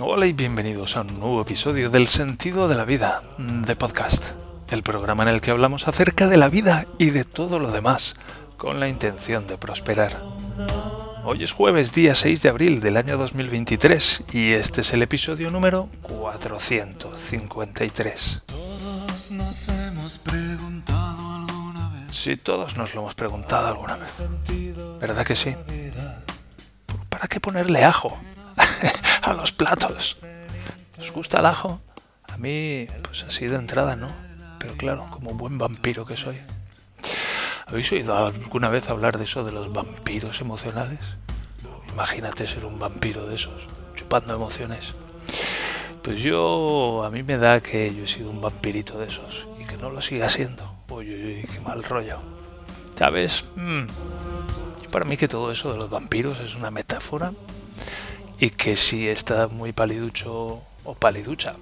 Hola y bienvenidos a un nuevo episodio del Sentido de la Vida, de podcast, el programa en el que hablamos acerca de la vida y de todo lo demás, con la intención de prosperar. Hoy es jueves, día 6 de abril del año 2023, y este es el episodio número 453. Todos nos hemos preguntado alguna vez. Si todos nos lo hemos preguntado alguna vez, ¿verdad que sí? ¿Para qué ponerle ajo a los platos? ¿Os gusta el ajo? A mí, pues así de entrada, ¿no? Pero claro, como buen vampiro que soy. ¿Habéis oído alguna vez hablar de eso de los vampiros emocionales? Imagínate ser un vampiro de esos, chupando emociones. Pues yo, a mí me da que yo he sido un vampirito de esos y que no lo siga siendo. Uy, uy, uy, qué mal rollo. ¿Sabes? Mm. Y para mí que todo eso de los vampiros es una metáfora y que si está muy paliducho o paliducha,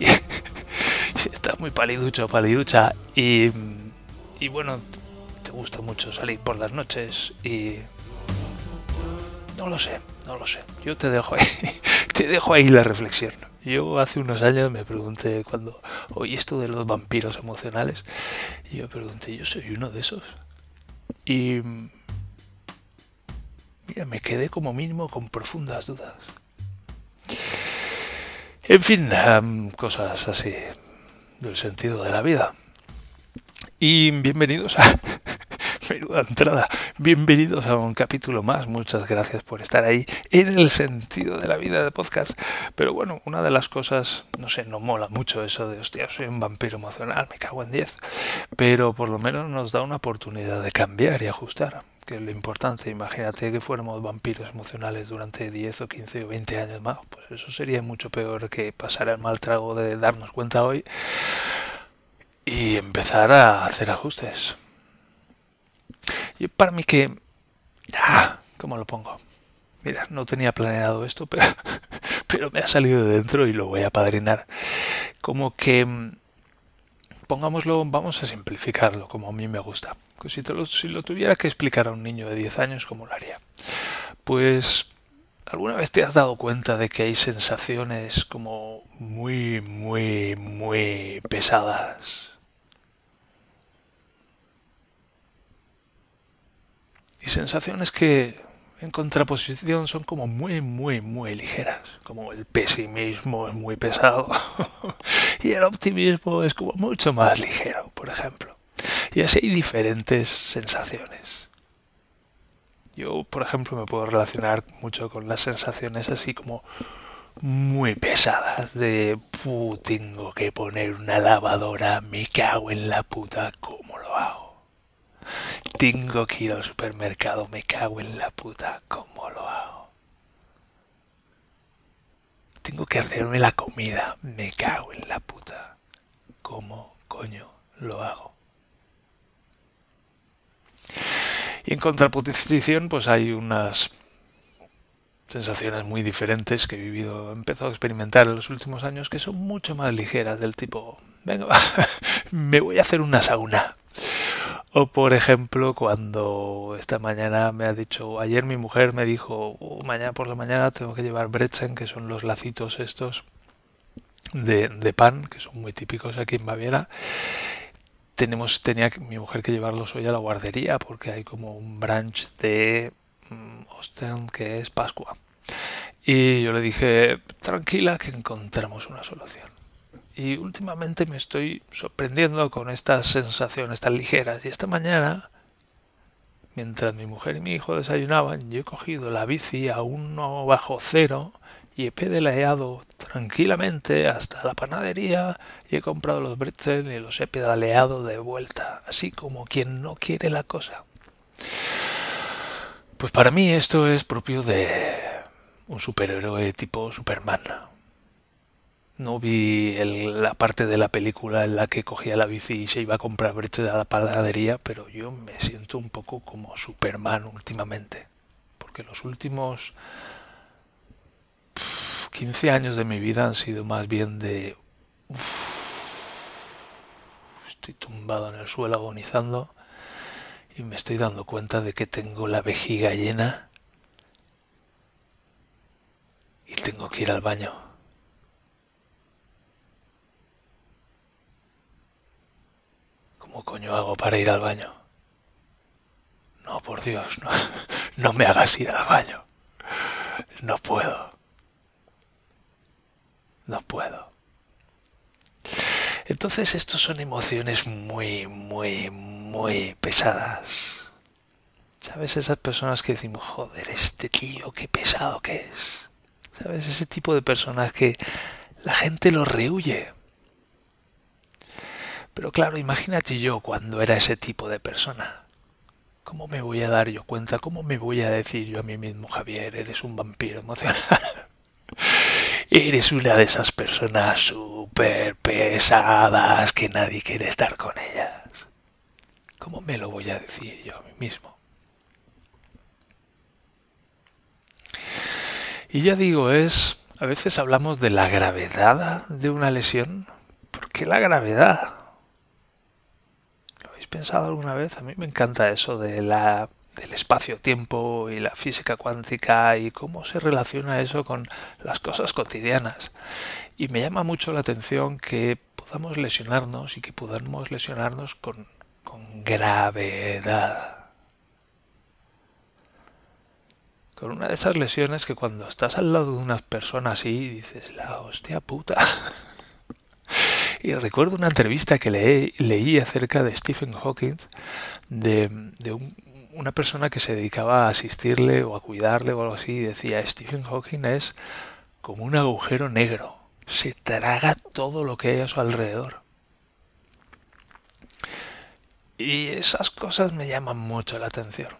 y, si estás muy paliducho o paliducha y, y bueno, te gusta mucho salir por las noches y... No lo sé, no lo sé. Yo te dejo ahí, te dejo ahí la reflexión. Yo hace unos años me pregunté cuando oí esto de los vampiros emocionales y yo pregunté, ¿yo soy uno de esos? Y mira, me quedé como mínimo con profundas dudas. En fin, cosas así del sentido de la vida. Y bienvenidos a... Menuda entrada. Bienvenidos a un capítulo más. Muchas gracias por estar ahí en el sentido de la vida de podcast. Pero bueno, una de las cosas, no sé, no mola mucho eso de, hostia, soy un vampiro emocional, me cago en 10. Pero por lo menos nos da una oportunidad de cambiar y ajustar que lo importante. Imagínate que fuéramos vampiros emocionales durante 10 o 15 o 20 años más. Pues eso sería mucho peor que pasar el mal trago de darnos cuenta hoy y empezar a hacer ajustes. Y para mí que... Ah, ¿Cómo lo pongo? Mira, no tenía planeado esto, pero, pero me ha salido de dentro y lo voy a padrinar. Como que... Pongámoslo, vamos a simplificarlo como a mí me gusta. Si, te lo, si lo tuviera que explicar a un niño de 10 años, ¿cómo lo haría? Pues ¿Alguna vez te has dado cuenta de que hay sensaciones como muy, muy, muy pesadas? Y sensaciones que en contraposición son como muy, muy, muy ligeras. Como el pesimismo es muy pesado y el optimismo es como mucho más ligero, por ejemplo. Y así hay diferentes sensaciones. Yo, por ejemplo, me puedo relacionar mucho con las sensaciones así como muy pesadas de tengo que poner una lavadora, me cago en la puta, ¿cómo lo hago? Tengo que ir al supermercado, me cago en la puta, ¿cómo lo hago? Tengo que hacerme la comida, me cago en la puta, ¿cómo coño lo hago? Y en contraposición, pues hay unas sensaciones muy diferentes que he vivido, he empezado a experimentar en los últimos años que son mucho más ligeras, del tipo, venga, me voy a hacer una sauna. O por ejemplo, cuando esta mañana me ha dicho, ayer mi mujer me dijo, oh, mañana por la mañana tengo que llevar bretzen, que son los lacitos estos de, de pan, que son muy típicos aquí en Baviera, tenemos, tenía mi mujer que llevarlos hoy a la guardería porque hay como un branch de um, Ostern que es Pascua. Y yo le dije, tranquila que encontramos una solución. Y últimamente me estoy sorprendiendo con estas sensaciones tan ligeras. Y esta mañana, mientras mi mujer y mi hijo desayunaban, yo he cogido la bici a uno bajo cero y he pedaleado tranquilamente hasta la panadería y he comprado los bretzels y los he pedaleado de vuelta, así como quien no quiere la cosa. Pues para mí esto es propio de un superhéroe tipo Superman. No vi la parte de la película en la que cogía la bici y se iba a comprar bretzels a la panadería, pero yo me siento un poco como Superman últimamente. Porque los últimos 15 años de mi vida han sido más bien de... estoy tumbado en el suelo agonizando y me estoy dando cuenta de que tengo la vejiga llena y tengo que ir al baño. ¿Cómo coño hago para ir al baño? No, por Dios, no, no me hagas ir al baño. No puedo. No puedo. Entonces, estos son emociones muy, muy, muy pesadas. ¿Sabes? Esas personas que decimos, joder, este tío, qué pesado que es. ¿Sabes? Ese tipo de personas que la gente lo rehuye. Pero claro, imagínate yo cuando era ese tipo de persona. ¿Cómo me voy a dar yo cuenta? ¿Cómo me voy a decir yo a mí mismo, Javier, eres un vampiro emocional? eres una de esas personas súper pesadas que nadie quiere estar con ellas. ¿Cómo me lo voy a decir yo a mí mismo? Y ya digo, es, a veces hablamos de la gravedad de una lesión. ¿Por qué la gravedad? ¿Lo habéis pensado alguna vez? A mí me encanta eso de la del espacio-tiempo y la física cuántica y cómo se relaciona eso con las cosas cotidianas. Y me llama mucho la atención que podamos lesionarnos y que podamos lesionarnos con, con gravedad. Con una de esas lesiones que cuando estás al lado de unas personas así dices, la hostia puta. y recuerdo una entrevista que leí acerca de Stephen Hawking, de, de un, una persona que se dedicaba a asistirle o a cuidarle o algo así, decía, Stephen Hawking es como un agujero negro, se traga todo lo que hay a su alrededor. Y esas cosas me llaman mucho la atención.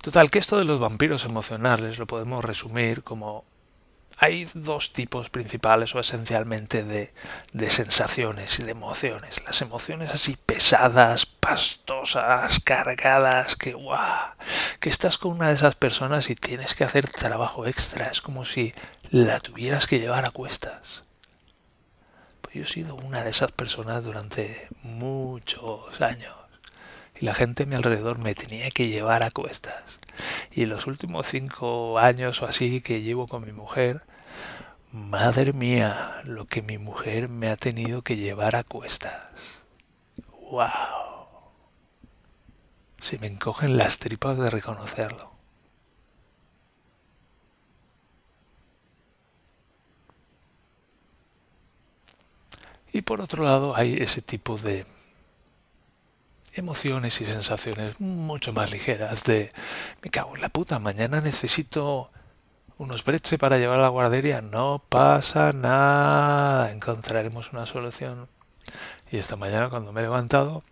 Total, que esto de los vampiros emocionales lo podemos resumir como hay dos tipos principales o esencialmente de, de, sensaciones y de emociones. Las emociones así pesadas, pastosas, cargadas, que guau, que estás con una de esas personas y tienes que hacer trabajo extra. Es como si la tuvieras que llevar a cuestas. Pues yo he sido una de esas personas durante muchos años. Y la gente a mi alrededor me tenía que llevar a cuestas. Y en los últimos cinco años o así que llevo con mi mujer, madre mía, lo que mi mujer me ha tenido que llevar a cuestas. ¡Wow! Se me encogen las tripas de reconocerlo. Y por otro lado hay ese tipo de emociones y sensaciones mucho más ligeras de me cago en la puta, mañana necesito unos breches para llevar a la guardería, no pasa nada, encontraremos una solución. Y esta mañana cuando me he levantado,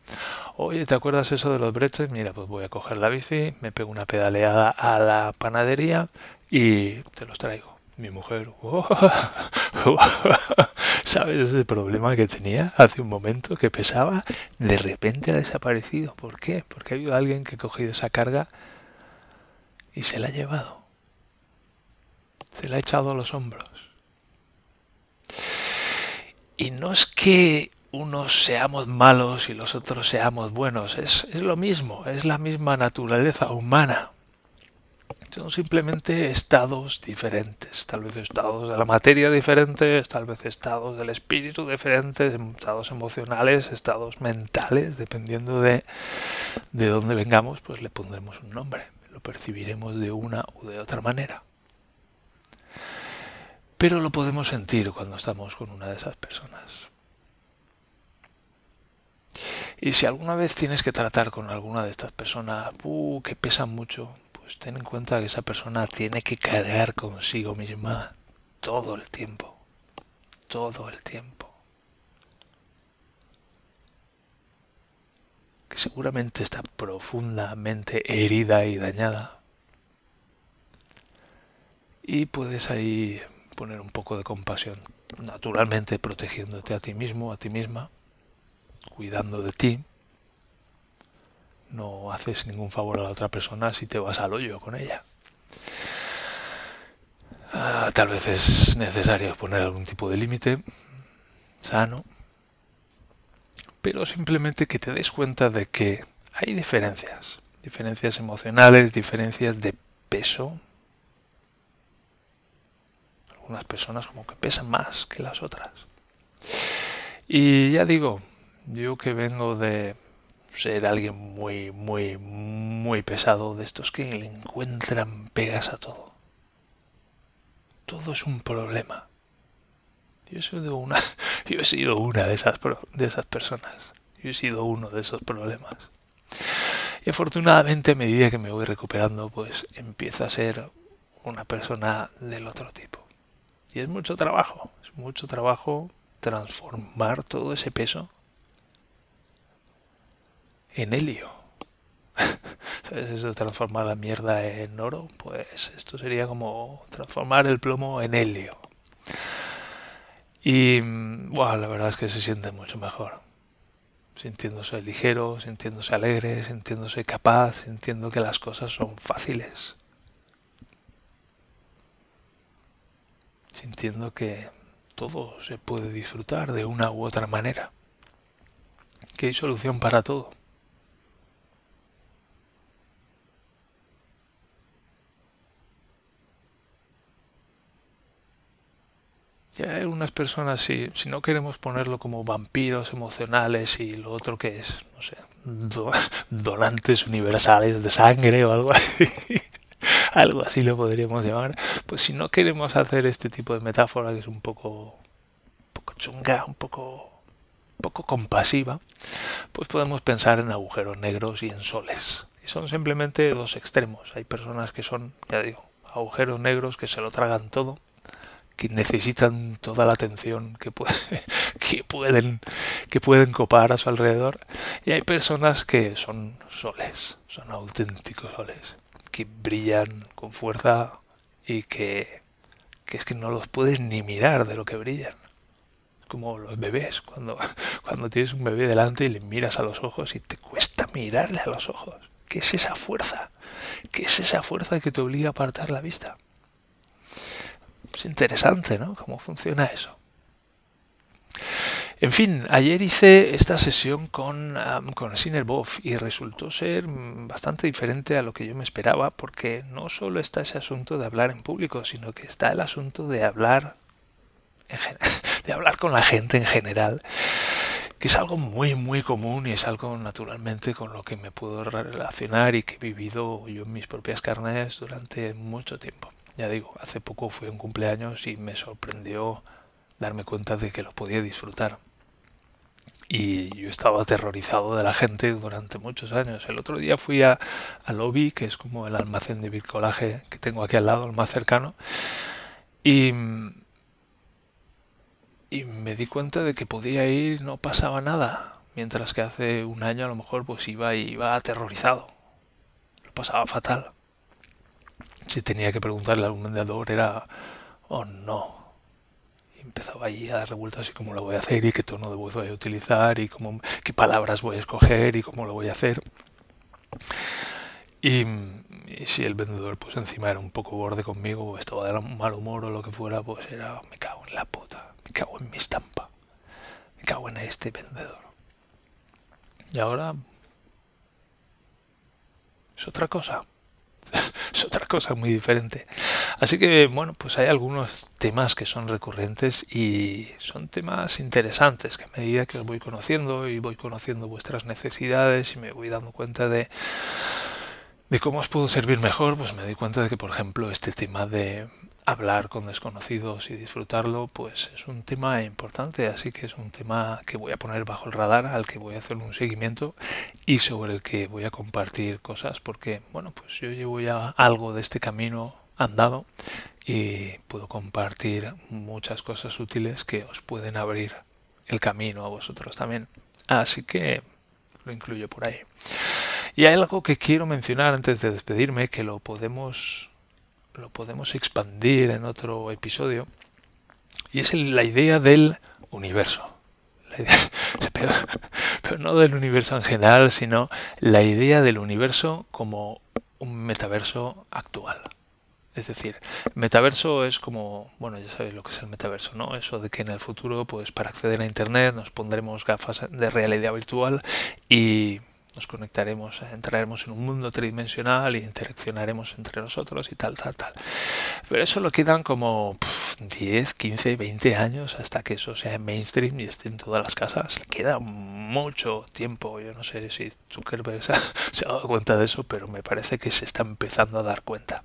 oye, ¿te acuerdas eso de los breches? Mira, pues voy a coger la bici, me pego una pedaleada a la panadería y te los traigo mi mujer, ¿sabes ese problema que tenía hace un momento que pesaba? De repente ha desaparecido. ¿Por qué? Porque ha habido alguien que ha cogido esa carga y se la ha llevado. Se la ha echado a los hombros. Y no es que unos seamos malos y los otros seamos buenos, es, es lo mismo, es la misma naturaleza humana. Son simplemente estados diferentes, tal vez estados de la materia diferentes, tal vez estados del espíritu diferentes, estados emocionales, estados mentales, dependiendo de, de dónde vengamos, pues le pondremos un nombre, lo percibiremos de una u de otra manera. Pero lo podemos sentir cuando estamos con una de esas personas. Y si alguna vez tienes que tratar con alguna de estas personas uh, que pesan mucho, pues ten en cuenta que esa persona tiene que cargar consigo misma todo el tiempo. Todo el tiempo. Que seguramente está profundamente herida y dañada. Y puedes ahí poner un poco de compasión, naturalmente protegiéndote a ti mismo, a ti misma, cuidando de ti, no haces ningún favor a la otra persona si te vas al hoyo con ella. Ah, tal vez es necesario poner algún tipo de límite sano, pero simplemente que te des cuenta de que hay diferencias, diferencias emocionales, diferencias de peso. algunas personas como que pesan más que las otras. Y ya digo, yo que vengo de ser alguien muy, muy, muy pesado, de estos que le encuentran pegas a todo. Todo es un problema. Yo he sido una, yo he sido una de esas, de esas personas. Yo he sido uno de esos problemas. Y afortunadamente a medida que me voy recuperando, pues empiezo a ser una persona del otro tipo. Y es mucho trabajo, es mucho trabajo transformar todo ese peso en helio. ¿Sabes eso transformar la mierda en oro? Pues esto sería como transformar el plomo en helio. Y bueno, la verdad es que se siente mucho mejor. Sintiéndose ligero, sintiéndose alegre, sintiéndose capaz, sintiendo que las cosas son fáciles. Sintiendo que todo se puede disfrutar de una u otra manera. Que hay solución para todo. Y hay unas personas, si, si no queremos ponerlo como vampiros emocionales y lo otro que es, no sé, donantes universales de sangre o algo así, algo así lo podríamos llamar, pues si no queremos hacer este tipo de metáfora que es un poco, un poco chunga, un poco, poco compasiva, pues podemos pensar en agujeros negros y en soles. Y son simplemente dos extremos. Hay personas que son, ya digo, agujeros negros que se lo tragan todo que necesitan toda la atención que, que, pueden, que pueden copar a su alrededor. Y hay personas que son soles, son auténticos soles, que brillan con fuerza y que, que es que no los puedes ni mirar de lo que brillan. Como los bebés, cuando, cuando tienes un bebé delante y le miras a los ojos y te cuesta mirarle a los ojos. ¿Qué es esa fuerza? ¿Qué es esa fuerza que te obliga a apartar la vista? Es interesante, ¿no? ¿Cómo funciona eso? En fin, ayer hice esta sesión con, um, con y resultó ser bastante diferente a lo que yo me esperaba porque no solo está ese asunto de hablar en público, sino que está el asunto de hablar, de hablar con la gente en general, que es algo muy, muy común y es algo naturalmente con lo que me puedo relacionar y que he vivido yo en mis propias carnes durante mucho tiempo. Ya digo, hace poco fue un cumpleaños y me sorprendió darme cuenta de que lo podía disfrutar. Y yo estaba aterrorizado de la gente durante muchos años. El otro día fui a, Lobby, que es como el almacén de bricolaje que tengo aquí al lado, el más cercano, y, me di cuenta de que podía ir no pasaba nada. Mientras que hace un año a lo mejor pues iba iba aterrorizado. Lo pasaba fatal si tenía que preguntarle a algún vendedor era, oh no. Empezaba allí a dar vueltas y cómo lo voy a hacer y qué tono de voz voy a utilizar y cómo, qué palabras voy a escoger y cómo lo voy a hacer. Y, si el vendedor pues encima era un poco borde conmigo estaba de mal humor o lo que fuera, pues era, me cago en la puta, me cago en mi estampa, me cago en este vendedor. Y ahora es otra cosa es otra cosa muy diferente. Así que, bueno, pues hay algunos temas que son recurrentes y son temas interesantes que a medida que os voy conociendo y voy conociendo vuestras necesidades y me voy dando cuenta de, de cómo os puedo servir mejor, pues me doy cuenta de que, por ejemplo, este tema de hablar con desconocidos y disfrutarlo, pues es un tema importante, así que es un tema que voy a poner bajo el radar, al que voy a hacer un seguimiento y sobre el que voy a compartir cosas, porque, bueno, pues yo llevo ya algo de este camino andado y puedo compartir muchas cosas útiles que os pueden abrir el camino a vosotros también. Así que lo incluyo por ahí. Y hay algo que quiero mencionar antes de despedirme, que lo podemos lo podemos expandir en otro episodio, y es la idea del universo. pero, no del universo en general, sino la idea del universo como un metaverso actual. Es decir, metaverso es como, bueno, ya sabéis lo que es el metaverso, ¿no? Eso de que en el futuro, pues para acceder a Internet nos pondremos gafas de realidad virtual y nos conectaremos, entraremos en un mundo tridimensional y interaccionaremos entre nosotros y tal, tal, tal. Pero eso lo quedan como 10, 15, 20 años hasta que eso sea mainstream y esté en todas las casas. Queda mucho tiempo. Yo no sé si Zuckerberg se ha, se ha dado cuenta de eso, pero me parece que se está empezando a dar cuenta.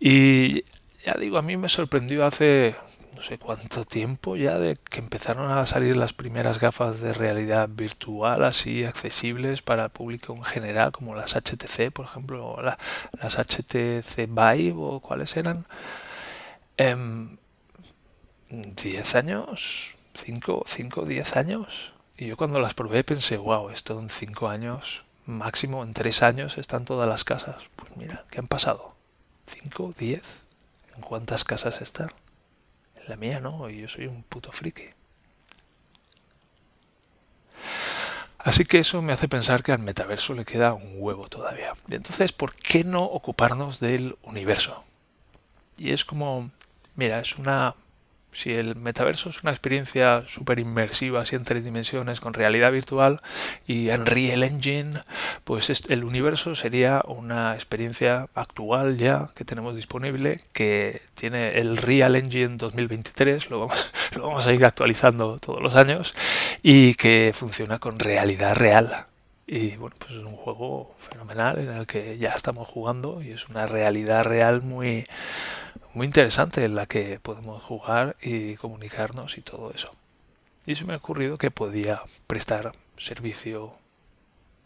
Y ya digo, a mí me sorprendió hace no sé cuánto tiempo ya de que empezaron a salir las primeras gafas de realidad virtual así accesibles para el público en general, como las HTC, por ejemplo, la, las HTC Vive o cuáles eran. Eh, 10 años, 5, 5, 10 años. Y yo cuando las probé pensé, wow, esto en 5 años, máximo en 3 años están todas las casas. Pues mira, ¿qué han pasado? ¿5, 10? ¿En cuántas casas están? La mía no, y yo soy un puto friki. Así que eso me hace pensar que al metaverso le queda un huevo todavía. Entonces, ¿por qué no ocuparnos del universo? Y es como, mira, es una si el metaverso es una experiencia súper inmersiva, así en tres dimensiones, con realidad virtual y Unreal Engine, pues el universo sería una experiencia actual ya que tenemos disponible, que tiene el Real Engine 2023, lo vamos, lo vamos a ir actualizando todos los años, y que funciona con realidad real. Y bueno, pues es un juego fenomenal en el que ya estamos jugando y es una realidad real muy muy interesante en la que podemos jugar y comunicarnos y todo eso. Y se me ha ocurrido que podía prestar servicio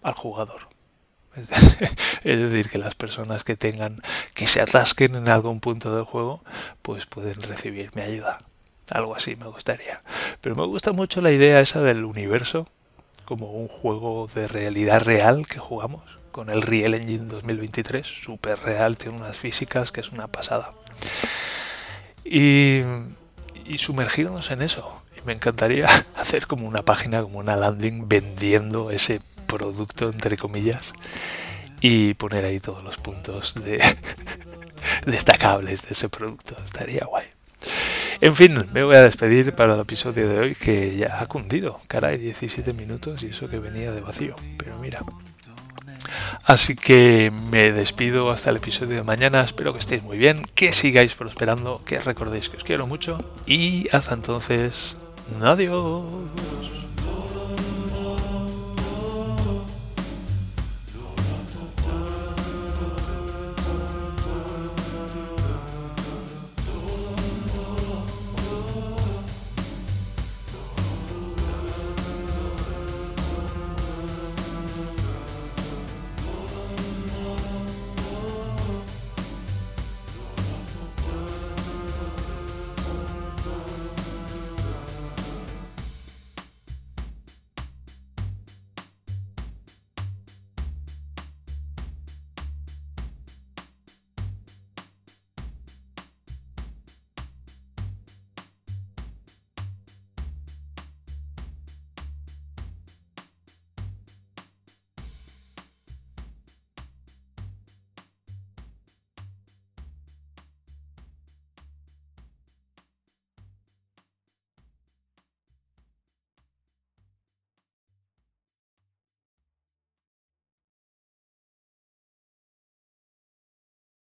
al jugador. Es decir, que las personas que tengan, que se atasquen en algún punto del juego, pues pueden recibir mi ayuda. Algo así me gustaría. Pero me gusta mucho la idea esa del universo como un juego de realidad real que jugamos con el Real Engine 2023, súper real, tiene unas físicas que es una pasada. Y, y sumergirnos en eso. Y me encantaría hacer como una página, como una landing vendiendo ese producto, entre comillas, y poner ahí todos los puntos de destacables de ese producto. Estaría guay. En fin, me voy a despedir para el episodio de hoy que ya ha cundido. Caray, 17 minutos y eso que venía de vacío. Pero mira, Así que me despido hasta el episodio de mañana. Espero que estéis muy bien, que sigáis prosperando, que recordéis que os quiero mucho y hasta entonces, adiós.